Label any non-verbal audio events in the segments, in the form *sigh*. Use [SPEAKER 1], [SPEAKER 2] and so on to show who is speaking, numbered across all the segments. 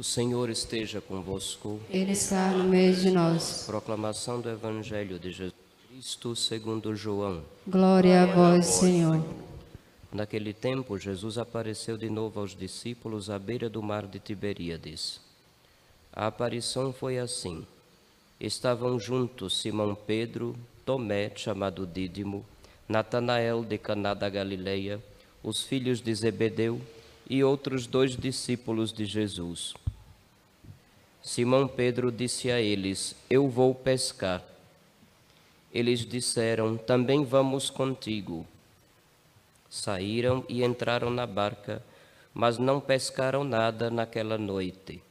[SPEAKER 1] O Senhor esteja convosco.
[SPEAKER 2] Ele está no meio de nós.
[SPEAKER 1] Proclamação do Evangelho de Jesus Cristo segundo João.
[SPEAKER 2] Glória a vós, Senhor.
[SPEAKER 1] Naquele tempo, Jesus apareceu de novo aos discípulos à beira do mar de Tiberíades. A aparição foi assim. Estavam juntos Simão Pedro, Tomé, chamado Dídimo, Natanael de Caná da Galileia, os filhos de Zebedeu e outros dois discípulos de Jesus. Simão Pedro disse a eles: Eu vou pescar. Eles disseram: Também vamos contigo. Saíram e entraram na barca, mas não pescaram nada naquela noite.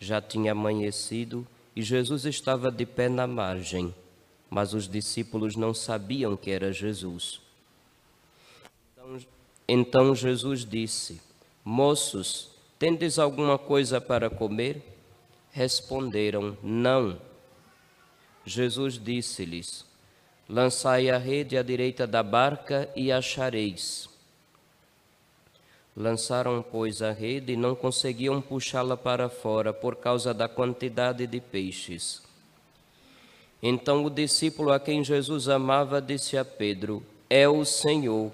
[SPEAKER 1] Já tinha amanhecido e Jesus estava de pé na margem, mas os discípulos não sabiam que era Jesus. Então, então Jesus disse: Moços, tendes alguma coisa para comer? Responderam: Não. Jesus disse-lhes: Lançai a rede à direita da barca e achareis. Lançaram, pois, a rede e não conseguiam puxá-la para fora por causa da quantidade de peixes. Então o discípulo a quem Jesus amava disse a Pedro: É o Senhor.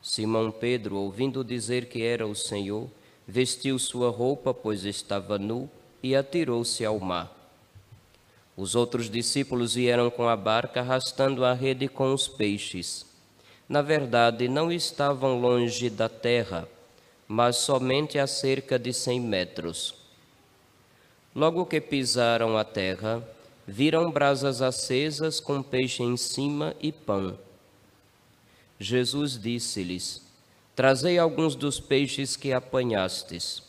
[SPEAKER 1] Simão Pedro, ouvindo dizer que era o Senhor, vestiu sua roupa, pois estava nu, e atirou-se ao mar. Os outros discípulos vieram com a barca arrastando a rede com os peixes. Na verdade, não estavam longe da terra, mas somente a cerca de cem metros. Logo que pisaram a terra, viram brasas acesas com peixe em cima e pão. Jesus disse-lhes: Trazei alguns dos peixes que apanhastes.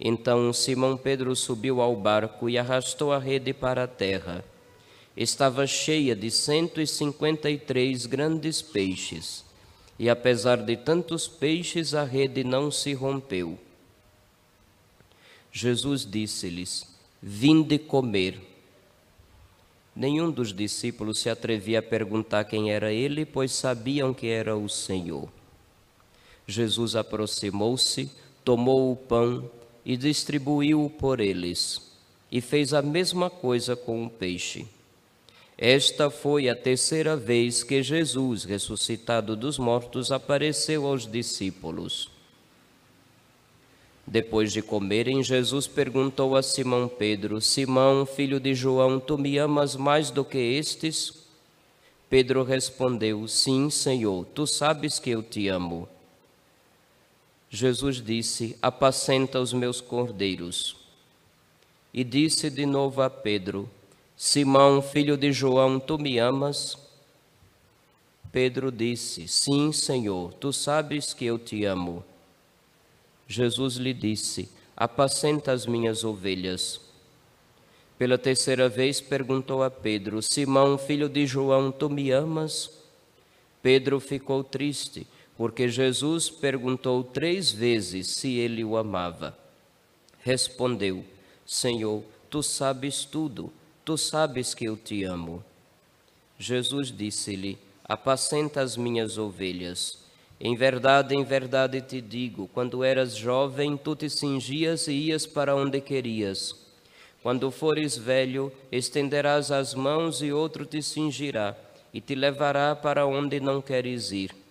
[SPEAKER 1] Então Simão Pedro subiu ao barco e arrastou a rede para a terra. Estava cheia de cento e cinquenta e três grandes peixes, e apesar de tantos peixes, a rede não se rompeu. Jesus disse-lhes: Vinde comer. Nenhum dos discípulos se atrevia a perguntar quem era ele, pois sabiam que era o Senhor. Jesus aproximou-se, tomou o pão, e distribuiu-o por eles, e fez a mesma coisa com o peixe. Esta foi a terceira vez que Jesus, ressuscitado dos mortos, apareceu aos discípulos. Depois de comerem, Jesus perguntou a Simão Pedro: Simão, filho de João, tu me amas mais do que estes? Pedro respondeu: Sim, Senhor, tu sabes que eu te amo. Jesus disse: Apacenta os meus cordeiros. E disse de novo a Pedro: Simão, filho de João, tu me amas? Pedro disse: Sim, Senhor, tu sabes que eu te amo. Jesus lhe disse: Apacenta as minhas ovelhas. Pela terceira vez perguntou a Pedro: Simão, filho de João, tu me amas? Pedro ficou triste porque Jesus perguntou três vezes se ele o amava. Respondeu: Senhor, tu sabes tudo, tu sabes que eu te amo. Jesus disse-lhe: Apacenta as minhas ovelhas. Em verdade, em verdade te digo: quando eras jovem, tu te cingias e ias para onde querias. Quando fores velho, estenderás as mãos e outro te cingirá e te levará para onde não queres ir.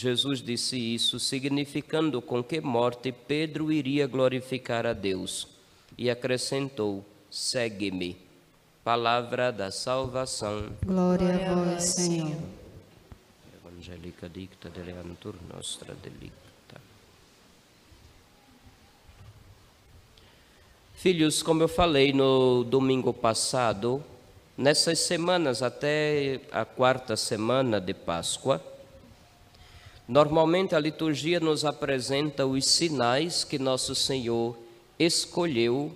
[SPEAKER 1] Jesus disse isso, significando com que morte Pedro iria glorificar a Deus. E acrescentou: Segue-me. Palavra da salvação.
[SPEAKER 2] Glória a vós, Senhor.
[SPEAKER 1] Evangelica dicta deleantur nostra delicta. Filhos, como eu falei no domingo passado, nessas semanas até a quarta semana de Páscoa, Normalmente a liturgia nos apresenta os sinais que nosso Senhor escolheu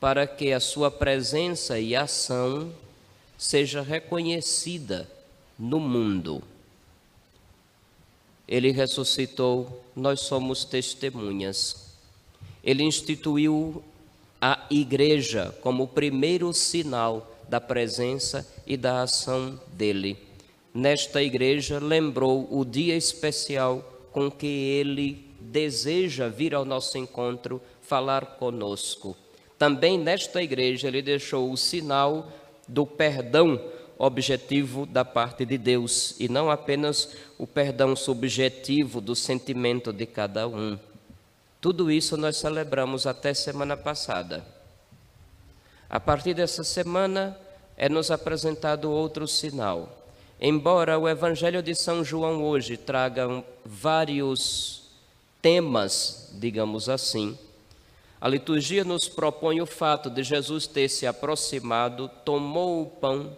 [SPEAKER 1] para que a sua presença e ação seja reconhecida no mundo. Ele ressuscitou, nós somos testemunhas. Ele instituiu a igreja como o primeiro sinal da presença e da ação dele nesta igreja lembrou o dia especial com que ele deseja vir ao nosso encontro falar conosco. Também nesta igreja ele deixou o sinal do perdão objetivo da parte de Deus e não apenas o perdão subjetivo do sentimento de cada um. Tudo isso nós celebramos até semana passada. A partir dessa semana é nos apresentado outro sinal. Embora o Evangelho de São João hoje traga vários temas, digamos assim, a liturgia nos propõe o fato de Jesus ter se aproximado, tomou o pão,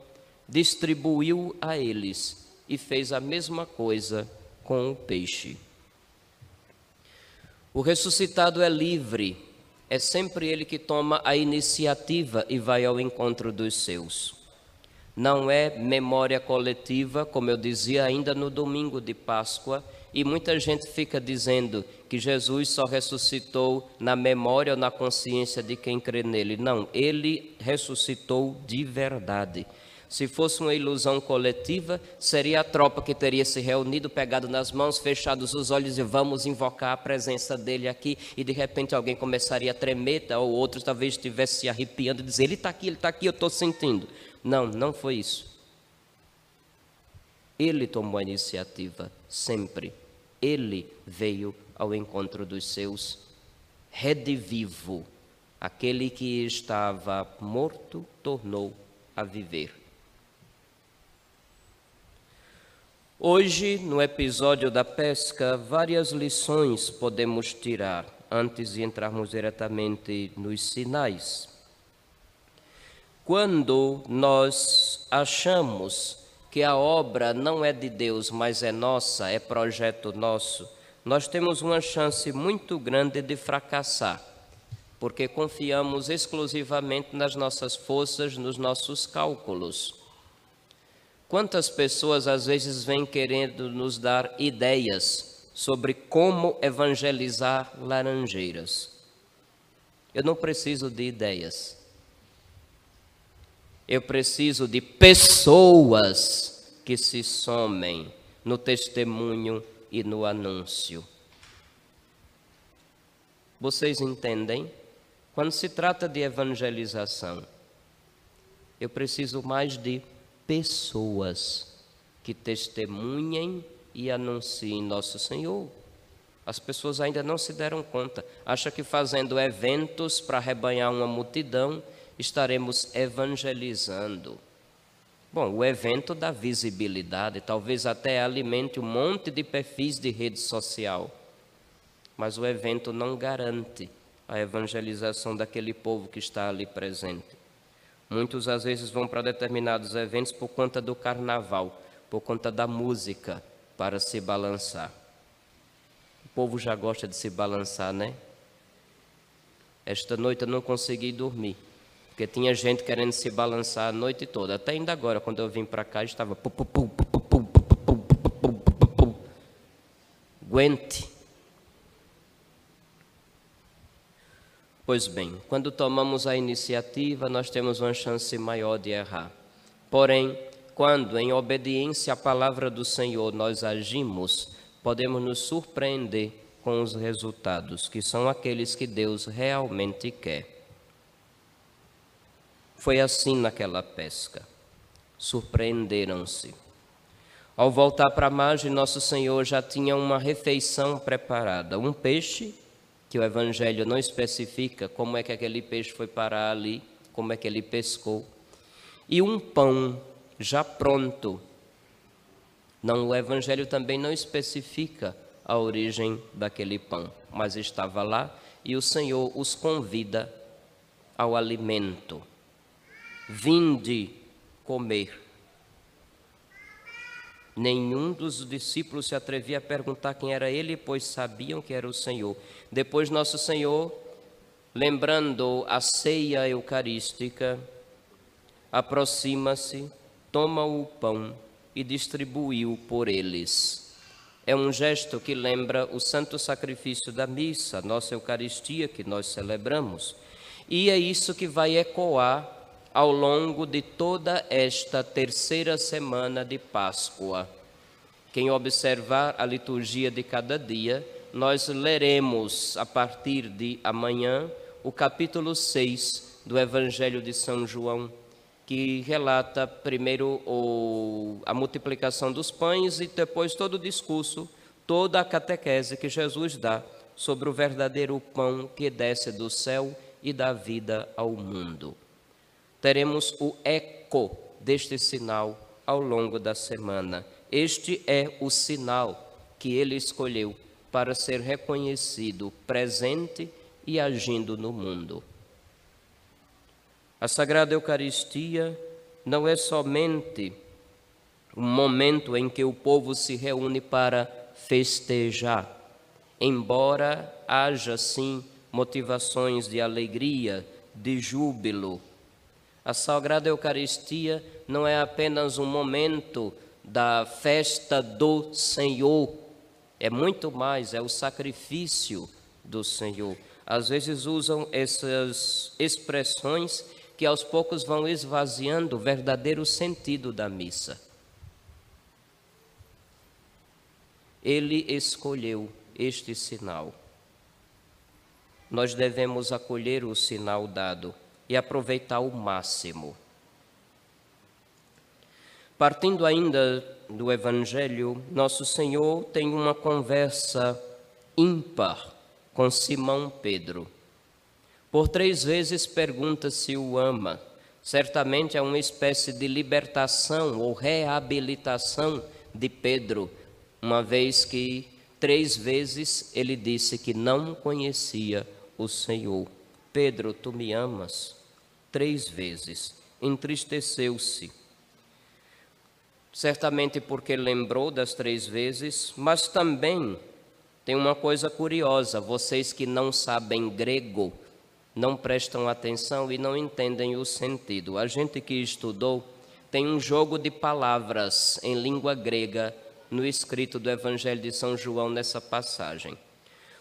[SPEAKER 1] distribuiu a eles e fez a mesma coisa com o peixe. O ressuscitado é livre, é sempre ele que toma a iniciativa e vai ao encontro dos seus. Não é memória coletiva, como eu dizia ainda no domingo de Páscoa, e muita gente fica dizendo que Jesus só ressuscitou na memória ou na consciência de quem crê nele. Não, ele ressuscitou de verdade. Se fosse uma ilusão coletiva, seria a tropa que teria se reunido, pegado nas mãos, fechados os olhos e vamos invocar a presença dele aqui. E de repente alguém começaria a tremer, ou outros talvez estivesse se arrepiando e dizer: Ele está aqui, ele está aqui, eu estou sentindo. Não, não foi isso. Ele tomou a iniciativa, sempre. Ele veio ao encontro dos seus, redivivo. Aquele que estava morto tornou a viver. Hoje, no episódio da pesca, várias lições podemos tirar antes de entrarmos diretamente nos sinais. Quando nós achamos que a obra não é de Deus, mas é nossa, é projeto nosso, nós temos uma chance muito grande de fracassar, porque confiamos exclusivamente nas nossas forças, nos nossos cálculos. Quantas pessoas às vezes vêm querendo nos dar ideias sobre como evangelizar laranjeiras? Eu não preciso de ideias. Eu preciso de pessoas que se somem no testemunho e no anúncio. Vocês entendem? Quando se trata de evangelização, eu preciso mais de pessoas que testemunhem e anunciem nosso Senhor. As pessoas ainda não se deram conta, acham que fazendo eventos para rebanhar uma multidão estaremos evangelizando. Bom, o evento dá visibilidade, talvez até alimente um monte de perfis de rede social, mas o evento não garante a evangelização daquele povo que está ali presente. Muitos às vezes vão para determinados eventos por conta do carnaval, por conta da música, para se balançar. O povo já gosta de se balançar, né? Esta noite eu não consegui dormir, porque tinha gente querendo se balançar a noite toda. Até ainda agora, quando eu vim para cá, estava. Aguente. Pois bem, quando tomamos a iniciativa, nós temos uma chance maior de errar. Porém, quando, em obediência à palavra do Senhor, nós agimos, podemos nos surpreender com os resultados, que são aqueles que Deus realmente quer. Foi assim naquela pesca. Surpreenderam-se. Ao voltar para a margem, nosso Senhor já tinha uma refeição preparada: um peixe que o Evangelho não especifica como é que aquele peixe foi parar ali, como é que ele pescou, e um pão já pronto. Não, o Evangelho também não especifica a origem daquele pão, mas estava lá e o Senhor os convida ao alimento. Vinde comer. Nenhum dos discípulos se atrevia a perguntar quem era ele, pois sabiam que era o Senhor. Depois, nosso Senhor, lembrando a ceia eucarística, aproxima-se, toma o pão e distribuiu por eles. É um gesto que lembra o santo sacrifício da missa, nossa Eucaristia que nós celebramos. E é isso que vai ecoar ao longo de toda esta terceira semana de Páscoa. Quem observar a liturgia de cada dia nós leremos a partir de amanhã o capítulo 6 do Evangelho de São João, que relata primeiro o, a multiplicação dos pães e depois todo o discurso, toda a catequese que Jesus dá sobre o verdadeiro pão que desce do céu e dá vida ao mundo. Teremos o eco deste sinal ao longo da semana. Este é o sinal que ele escolheu para ser reconhecido presente e agindo no mundo. A Sagrada Eucaristia não é somente um momento em que o povo se reúne para festejar, embora haja sim motivações de alegria, de júbilo. A Sagrada Eucaristia não é apenas um momento da festa do Senhor, é muito mais, é o sacrifício do Senhor. Às vezes usam essas expressões que aos poucos vão esvaziando o verdadeiro sentido da missa. Ele escolheu este sinal. Nós devemos acolher o sinal dado e aproveitar o máximo. Partindo ainda do Evangelho, Nosso Senhor tem uma conversa ímpar com Simão Pedro. Por três vezes pergunta se o ama. Certamente é uma espécie de libertação ou reabilitação de Pedro, uma vez que três vezes ele disse que não conhecia o Senhor. Pedro, tu me amas? Três vezes. Entristeceu-se certamente porque lembrou das três vezes, mas também tem uma coisa curiosa: vocês que não sabem grego, não prestam atenção e não entendem o sentido. A gente que estudou tem um jogo de palavras em língua grega no escrito do Evangelho de São João nessa passagem.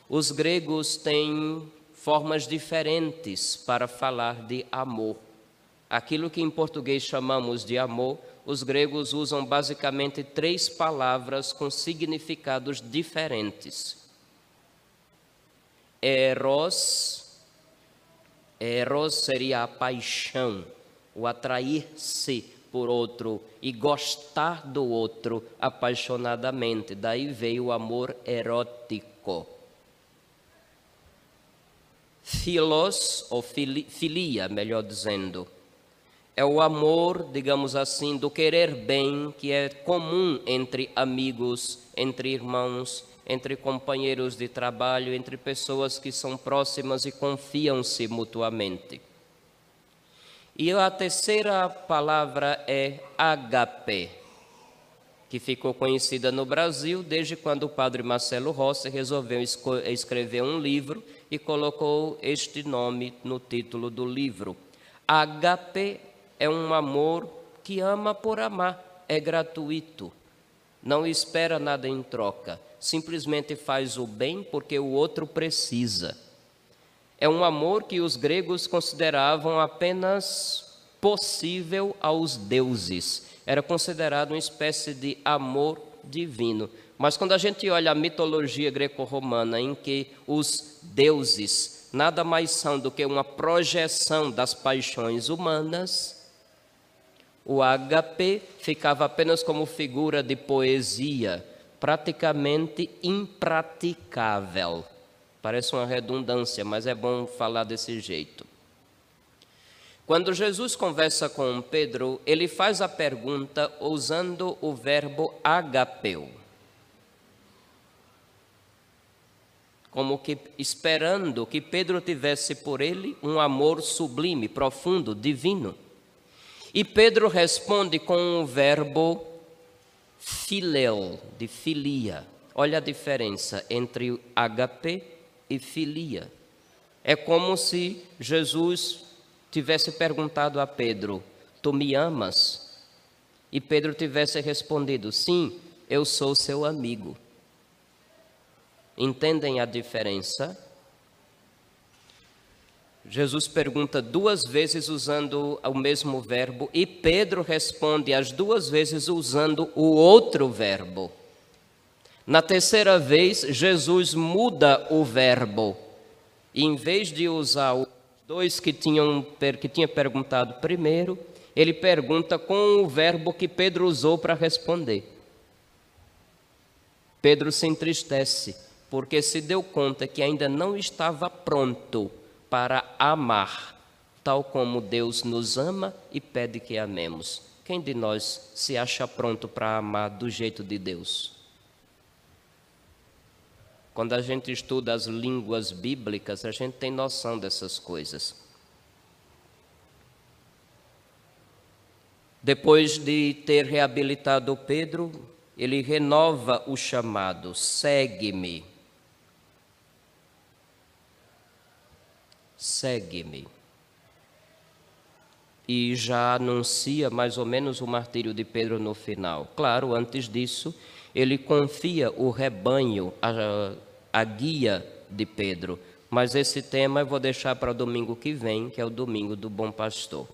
[SPEAKER 1] Os gregos têm formas diferentes para falar de amor. Aquilo que em português chamamos de amor, os gregos usam basicamente três palavras com significados diferentes. Eros, eros seria a paixão, o atrair-se por outro e gostar do outro apaixonadamente. Daí veio o amor erótico. Filos, ou filia, melhor dizendo, é o amor, digamos assim, do querer bem que é comum entre amigos, entre irmãos, entre companheiros de trabalho, entre pessoas que são próximas e confiam-se mutuamente. E a terceira palavra é agape, que ficou conhecida no Brasil desde quando o padre Marcelo Rossi resolveu escrever um livro e colocou este nome no título do livro. Agape é um amor que ama por amar, é gratuito, não espera nada em troca, simplesmente faz o bem porque o outro precisa. É um amor que os gregos consideravam apenas possível aos deuses, era considerado uma espécie de amor divino. Mas quando a gente olha a mitologia greco-romana, em que os deuses nada mais são do que uma projeção das paixões humanas, o HP ficava apenas como figura de poesia, praticamente impraticável. Parece uma redundância, mas é bom falar desse jeito. Quando Jesus conversa com Pedro, ele faz a pergunta usando o verbo agapeu. Como que esperando que Pedro tivesse por ele um amor sublime, profundo, divino. E Pedro responde com o verbo filéu, de filia. Olha a diferença entre HP e filia. É como se Jesus tivesse perguntado a Pedro: Tu me amas? E Pedro tivesse respondido: Sim, eu sou seu amigo. Entendem a diferença? Jesus pergunta duas vezes usando o mesmo verbo e Pedro responde as duas vezes usando o outro verbo. Na terceira vez, Jesus muda o verbo. E em vez de usar os dois que tinham que tinha perguntado primeiro, ele pergunta com o verbo que Pedro usou para responder. Pedro se entristece, porque se deu conta que ainda não estava pronto para amar, tal como Deus nos ama e pede que amemos. Quem de nós se acha pronto para amar do jeito de Deus? Quando a gente estuda as línguas bíblicas, a gente tem noção dessas coisas. Depois de ter reabilitado Pedro, ele renova o chamado: segue-me. Segue-me. E já anuncia mais ou menos o martírio de Pedro no final. Claro, antes disso, ele confia o rebanho, a, a guia de Pedro. Mas esse tema eu vou deixar para o domingo que vem, que é o domingo do Bom Pastor.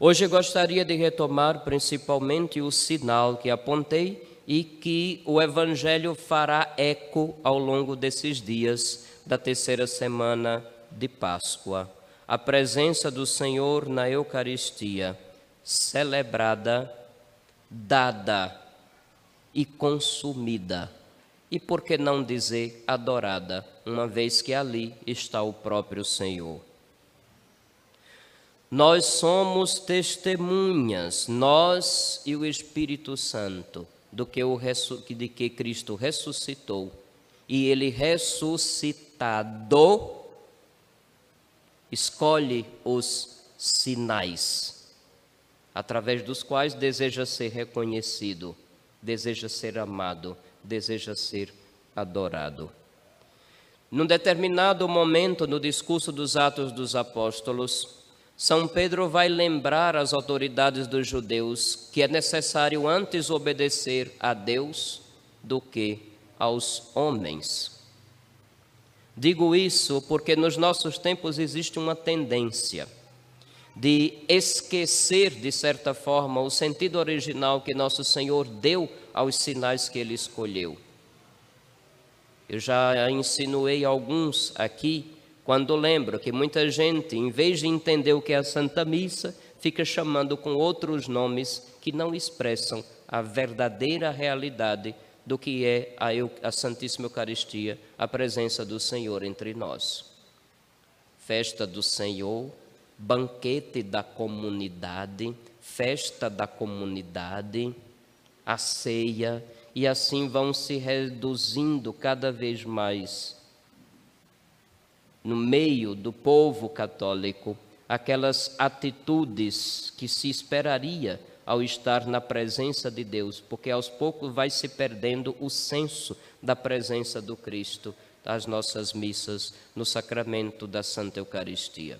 [SPEAKER 1] Hoje gostaria de retomar principalmente o sinal que apontei e que o Evangelho fará eco ao longo desses dias da terceira semana de Páscoa. A presença do Senhor na Eucaristia, celebrada, dada e consumida e por que não dizer adorada, uma vez que ali está o próprio Senhor? Nós somos testemunhas, nós e o Espírito Santo, do que, o, de que Cristo ressuscitou. E ele ressuscitado escolhe os sinais, através dos quais deseja ser reconhecido, deseja ser amado deseja ser adorado. Num determinado momento no discurso dos Atos dos Apóstolos, São Pedro vai lembrar às autoridades dos judeus que é necessário antes obedecer a Deus do que aos homens. Digo isso porque nos nossos tempos existe uma tendência de esquecer, de certa forma, o sentido original que nosso Senhor deu aos sinais que ele escolheu. Eu já insinuei alguns aqui, quando lembro que muita gente, em vez de entender o que é a Santa Missa, fica chamando com outros nomes que não expressam a verdadeira realidade do que é a, a Santíssima Eucaristia, a presença do Senhor entre nós. Festa do Senhor, banquete da comunidade, festa da comunidade, a ceia, e assim vão se reduzindo cada vez mais no meio do povo católico aquelas atitudes que se esperaria ao estar na presença de Deus, porque aos poucos vai se perdendo o senso da presença do Cristo das nossas missas no sacramento da Santa Eucaristia.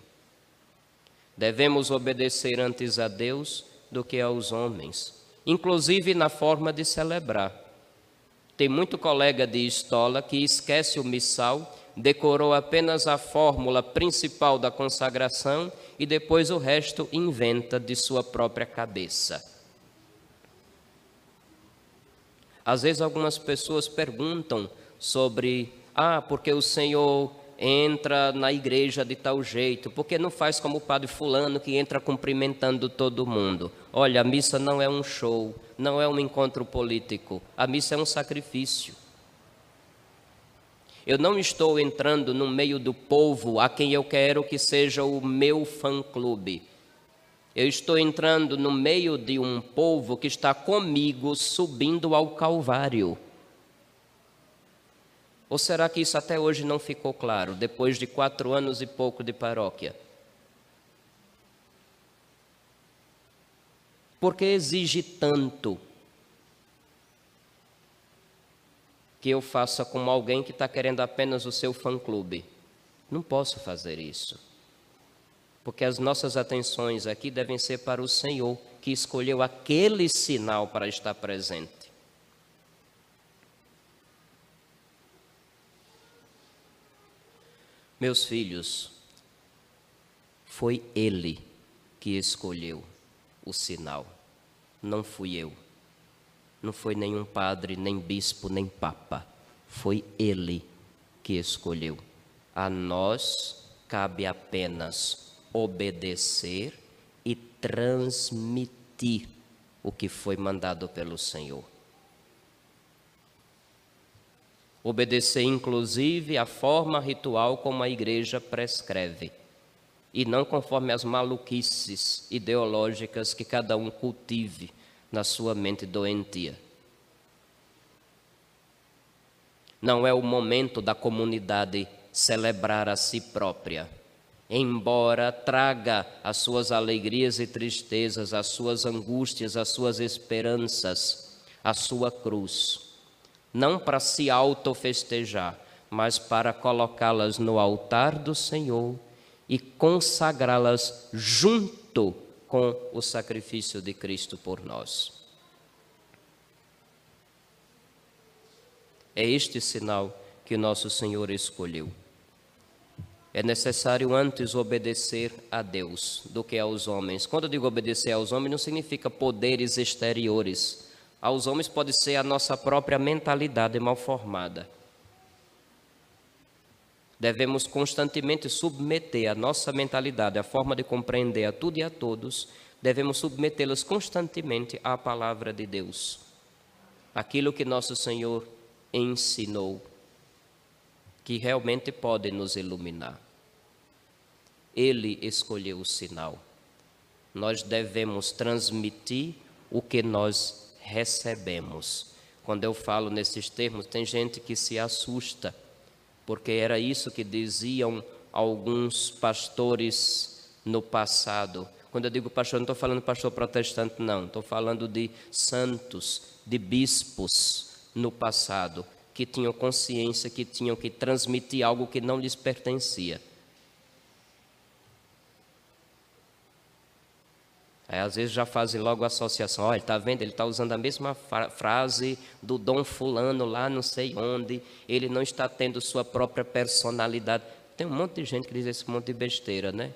[SPEAKER 1] Devemos obedecer antes a Deus do que aos homens, inclusive na forma de celebrar. Tem muito colega de estola que esquece o missal, decorou apenas a fórmula principal da consagração e depois o resto inventa de sua própria cabeça. Às vezes algumas pessoas perguntam sobre, ah, porque o Senhor entra na igreja de tal jeito, porque não faz como o padre fulano que entra cumprimentando todo mundo. Olha, a missa não é um show, não é um encontro político, a missa é um sacrifício. Eu não estou entrando no meio do povo a quem eu quero que seja o meu fã-clube. Eu estou entrando no meio de um povo que está comigo subindo ao Calvário. Ou será que isso até hoje não ficou claro, depois de quatro anos e pouco de paróquia? Por que exige tanto que eu faça como alguém que está querendo apenas o seu fã-clube? Não posso fazer isso. Porque as nossas atenções aqui devem ser para o Senhor, que escolheu aquele sinal para estar presente. Meus filhos, foi Ele que escolheu o sinal, não fui eu. Não foi nenhum padre, nem bispo, nem papa. Foi ele que escolheu. A nós cabe apenas obedecer e transmitir o que foi mandado pelo Senhor. Obedecer, inclusive, a forma ritual como a igreja prescreve, e não conforme as maluquices ideológicas que cada um cultive na sua mente doentia. Não é o momento da comunidade celebrar a si própria, embora traga as suas alegrias e tristezas, as suas angústias, as suas esperanças, a sua cruz, não para se autofestejar, mas para colocá-las no altar do Senhor e consagrá-las junto com o sacrifício de Cristo por nós. É este sinal que nosso Senhor escolheu. É necessário antes obedecer a Deus do que aos homens. Quando eu digo obedecer aos homens, não significa poderes exteriores. Aos homens pode ser a nossa própria mentalidade mal formada. Devemos constantemente submeter a nossa mentalidade, a forma de compreender a tudo e a todos, devemos submetê-las constantemente à palavra de Deus. Aquilo que nosso Senhor ensinou que realmente pode nos iluminar. Ele escolheu o sinal. Nós devemos transmitir o que nós recebemos. Quando eu falo nesses termos, tem gente que se assusta, porque era isso que diziam alguns pastores no passado. Quando eu digo pastor, não estou falando pastor protestante, não. Estou falando de santos, de bispos no passado que tinham consciência que tinham que transmitir algo que não lhes pertencia. Às vezes já fazem logo associação, olha, está vendo, ele está usando a mesma frase do Dom Fulano lá não sei onde, ele não está tendo sua própria personalidade. Tem um monte de gente que diz esse monte de besteira, né?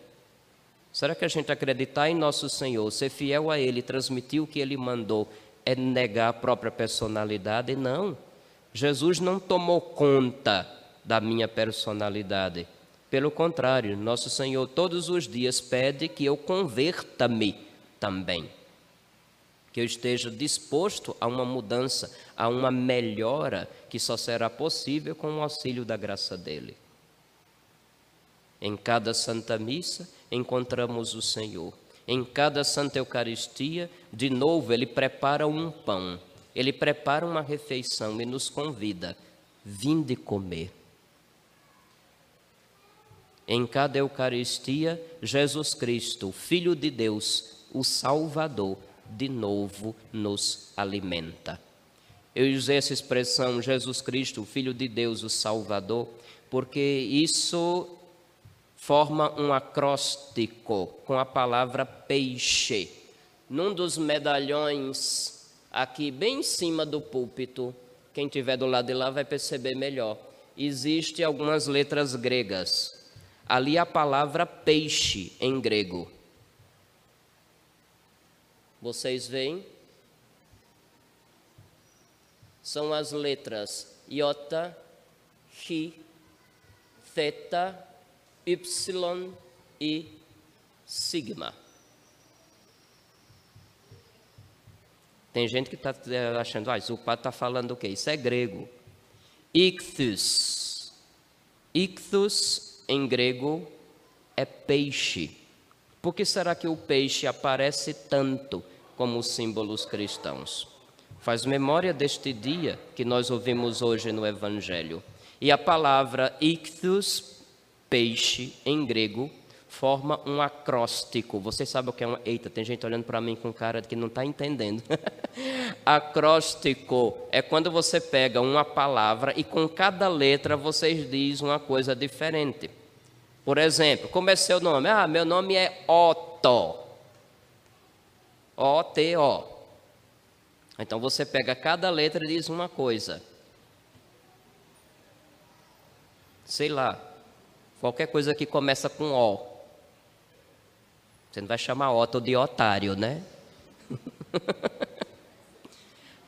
[SPEAKER 1] Será que a gente acreditar em nosso Senhor, ser fiel a Ele, transmitir o que Ele mandou, é negar a própria personalidade? Não. Jesus não tomou conta da minha personalidade. Pelo contrário, nosso Senhor todos os dias pede que eu converta-me também. Que eu esteja disposto a uma mudança, a uma melhora que só será possível com o auxílio da graça dele. Em cada Santa Missa encontramos o Senhor. Em cada Santa Eucaristia, de novo, ele prepara um pão ele prepara uma refeição e nos convida: vinde comer. Em cada Eucaristia, Jesus Cristo, Filho de Deus, o Salvador, de novo nos alimenta. Eu usei essa expressão, Jesus Cristo, Filho de Deus, o Salvador, porque isso forma um acróstico com a palavra peixe. Num dos medalhões aqui bem em cima do púlpito, quem tiver do lado de lá vai perceber melhor. Existem algumas letras gregas. Ali a palavra peixe em grego. Vocês veem? São as letras iota, chi, theta, y e sigma. Tem gente que está eh, achando, ah, o padre está falando o quê? Isso é grego. Ichthus. Ichthus, em grego, é peixe. Por que será que o peixe aparece tanto como os símbolos cristãos? Faz memória deste dia que nós ouvimos hoje no Evangelho. E a palavra ichthus, peixe, em grego, forma um acróstico. Você sabe o que é um. Eita, tem gente olhando para mim com cara de que não está entendendo. *laughs* acróstico é quando você pega uma palavra e com cada letra você diz uma coisa diferente. Por exemplo, como é seu nome? Ah, meu nome é Otto. O-T-O. Então você pega cada letra e diz uma coisa. Sei lá. Qualquer coisa que começa com O. Você não vai chamar Otto de otário, né? *laughs*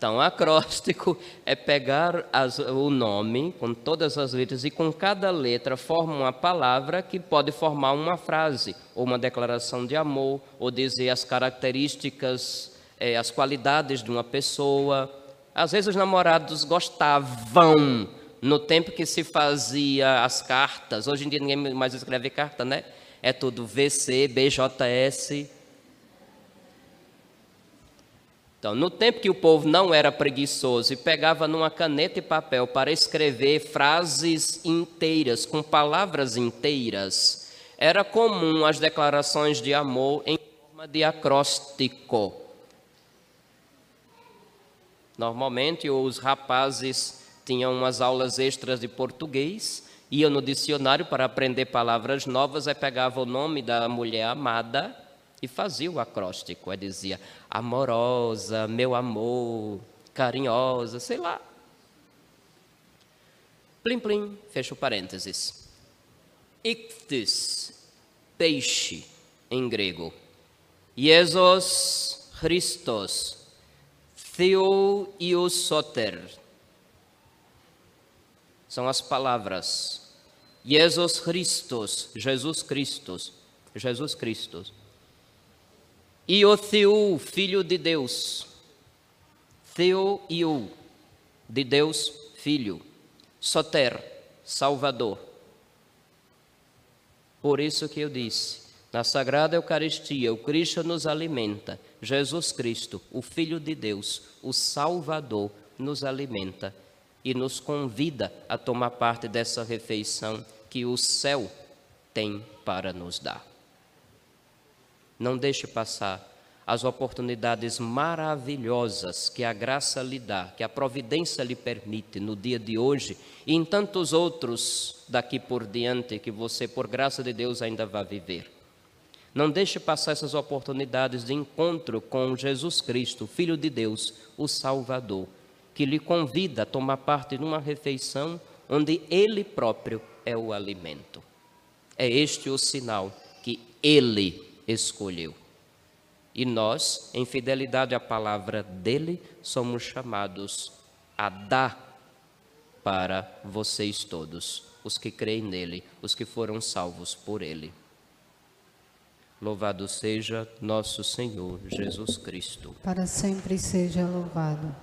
[SPEAKER 1] Então, acróstico é pegar as, o nome com todas as letras e com cada letra forma uma palavra que pode formar uma frase, ou uma declaração de amor, ou dizer as características, eh, as qualidades de uma pessoa. Às vezes os namorados gostavam no tempo que se fazia as cartas. Hoje em dia ninguém mais escreve carta, né? É tudo VC, BJS, Então, no tempo que o povo não era preguiçoso e pegava numa caneta e papel para escrever frases inteiras, com palavras inteiras, era comum as declarações de amor em forma de acróstico. Normalmente, os rapazes tinham umas aulas extras de português, iam no dicionário para aprender palavras novas, aí pegava o nome da mulher amada e fazia o acróstico. Aí dizia amorosa, meu amor, carinhosa, sei lá. Plim, plim, fecha o parênteses. Ictis, peixe, em grego. Jesus Christos, Theo Soter. São as palavras. Jesus Christos, Jesus Christos, Jesus Christos. E o Theo, filho de Deus. Theo o, de Deus, filho. Soter, Salvador. Por isso que eu disse, na Sagrada Eucaristia, o Cristo nos alimenta. Jesus Cristo, o Filho de Deus, o Salvador, nos alimenta e nos convida a tomar parte dessa refeição que o céu tem para nos dar. Não deixe passar as oportunidades maravilhosas que a graça lhe dá, que a providência lhe permite no dia de hoje e em tantos outros daqui por diante que você, por graça de Deus, ainda vai viver. Não deixe passar essas oportunidades de encontro com Jesus Cristo, Filho de Deus, o Salvador, que lhe convida a tomar parte numa refeição onde Ele próprio é o alimento. É este o sinal que Ele escolheu. E nós, em fidelidade à palavra dele, somos chamados a dar para vocês todos, os que creem nele, os que foram salvos por ele. Louvado seja nosso Senhor Jesus Cristo.
[SPEAKER 2] Para sempre seja louvado.